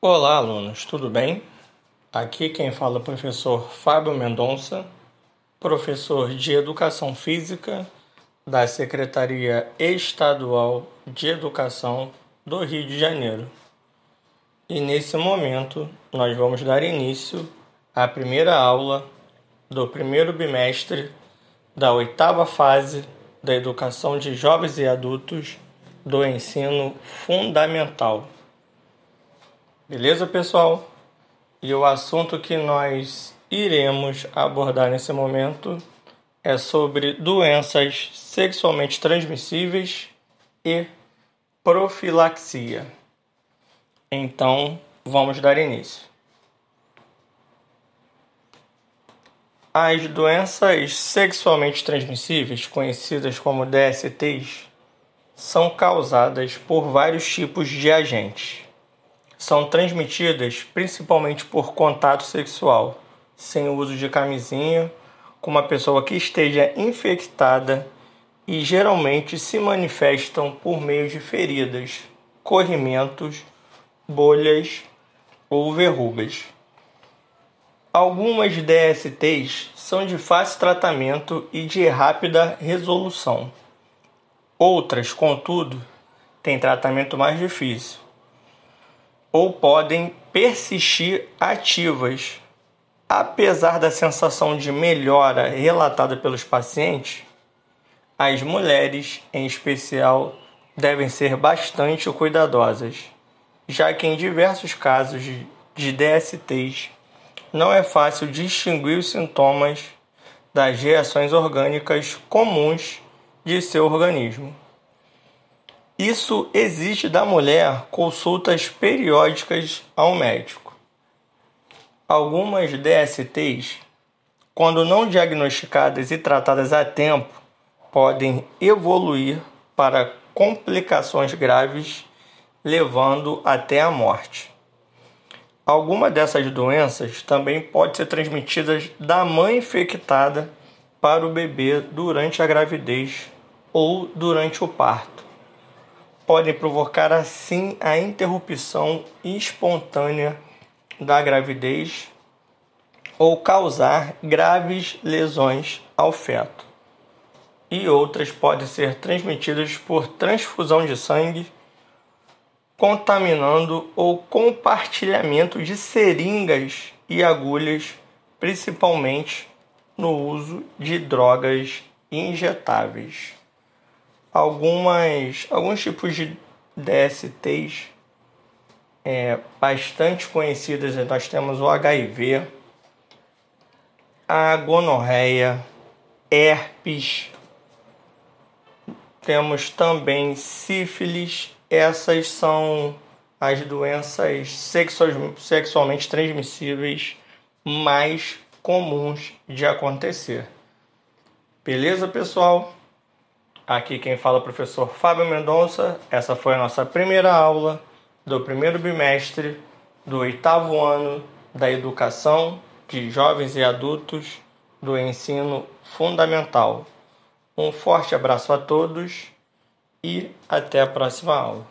Olá, alunos, tudo bem? Aqui quem fala é o professor Fábio Mendonça, professor de Educação Física da Secretaria Estadual de Educação do Rio de Janeiro. E nesse momento nós vamos dar início à primeira aula do primeiro bimestre da oitava fase da educação de jovens e adultos do ensino fundamental. Beleza, pessoal? E o assunto que nós iremos abordar nesse momento é sobre doenças sexualmente transmissíveis e profilaxia. Então, vamos dar início. As doenças sexualmente transmissíveis, conhecidas como DSTs, são causadas por vários tipos de agentes são transmitidas principalmente por contato sexual, sem o uso de camisinha, com uma pessoa que esteja infectada e geralmente se manifestam por meio de feridas, corrimentos, bolhas ou verrugas. Algumas DSTs são de fácil tratamento e de rápida resolução. Outras, contudo, têm tratamento mais difícil ou podem persistir ativas. Apesar da sensação de melhora relatada pelos pacientes, as mulheres, em especial, devem ser bastante cuidadosas, já que em diversos casos de DSTs não é fácil distinguir os sintomas das reações orgânicas comuns de seu organismo. Isso exige da mulher consultas periódicas ao médico. Algumas DSTs, quando não diagnosticadas e tratadas a tempo, podem evoluir para complicações graves, levando até a morte. Alguma dessas doenças também pode ser transmitida da mãe infectada para o bebê durante a gravidez ou durante o parto podem provocar assim a interrupção espontânea da gravidez ou causar graves lesões ao feto. E outras podem ser transmitidas por transfusão de sangue, contaminando ou compartilhamento de seringas e agulhas, principalmente no uso de drogas injetáveis algumas, alguns tipos de DSTs é, bastante conhecidas. Nós temos o HIV, a gonorreia, herpes, temos também sífilis. Essas são as doenças sexualmente transmissíveis mais comuns de acontecer. Beleza, pessoal? Aqui quem fala é o professor Fábio Mendonça. Essa foi a nossa primeira aula do primeiro bimestre do oitavo ano da educação de jovens e adultos do ensino fundamental. Um forte abraço a todos e até a próxima aula.